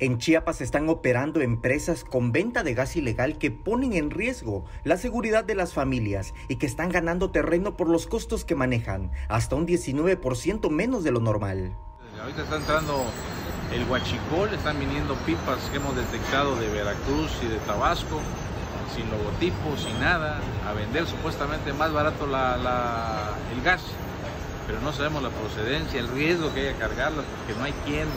En Chiapas están operando empresas con venta de gas ilegal que ponen en riesgo la seguridad de las familias y que están ganando terreno por los costos que manejan, hasta un 19% menos de lo normal. Ahorita está entrando el huachicol, están viniendo pipas que hemos detectado de Veracruz y de Tabasco, sin logotipos, sin nada, a vender supuestamente más barato el gas, pero no sabemos la procedencia, el riesgo que hay a cargarlas, porque no hay quien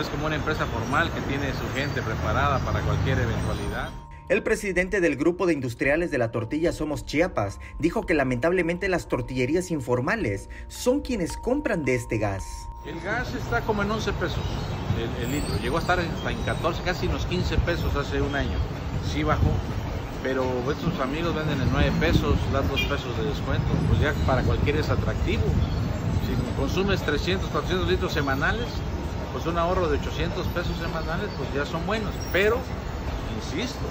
es como una empresa formal que tiene su gente preparada para cualquier eventualidad. El presidente del grupo de industriales de la tortilla Somos Chiapas dijo que lamentablemente las tortillerías informales son quienes compran de este gas. El gas está como en 11 pesos el, litro. Llegó a estar hasta en 14, casi unos 15 pesos hace un año. Sí bajó, pero estos amigos venden en 9 pesos, dan 2 pesos de descuento. Pues ya para cualquiera es atractivo. Si consumes 300, 400 litros semanales, pues un ahorro de 800 pesos semanales, pues ya son buenos. Pero, insisto,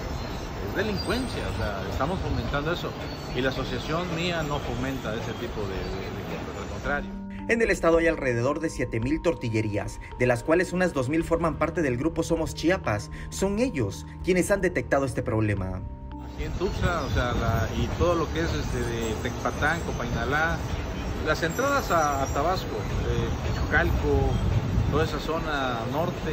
es delincuencia, o sea, estamos fomentando eso. Y la asociación mía no fomenta ese tipo de, de, al contrario. En el estado hay alrededor de 7.000 tortillerías, de las cuales unas 2.000 forman parte del grupo Somos Chiapas. Son ellos quienes han detectado este problema. Aquí en Tuxtla, o sea, y todo lo que es este, de Tecpatán, Copainalá, las entradas a, Tabasco, eh, toda esa zona norte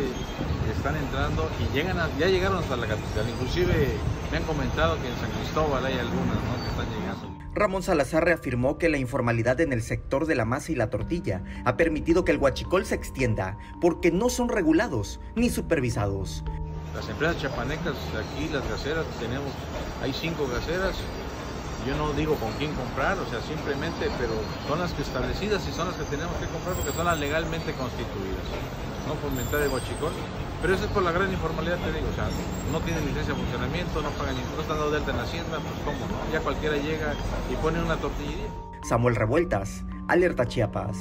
están entrando y llegan ya llegaron hasta la capital. Inclusive me han comentado que en San Cristóbal hay algunas que están llegando. Ramón Salazar reafirmó que la informalidad en el sector de la masa y la tortilla ha permitido que el huachicol se extienda porque no son regulados ni supervisados. Las empresas chapanecas aquí, las gaseras, tenemos, hay cinco gaseras, yo no digo con quién comprar, o sea, simplemente, pero son las que establecidas y son las que tenemos que comprar porque son las legalmente constituidas. No fomentar el guachicol, pero eso es por la gran informalidad, te digo, o sea, no tienen licencia de funcionamiento, no pagan impuestos, están dando delta en Hacienda, pues cómo, ¿no? Ya cualquiera llega y pone una tortillería. Samuel Revueltas, Alerta Chiapas.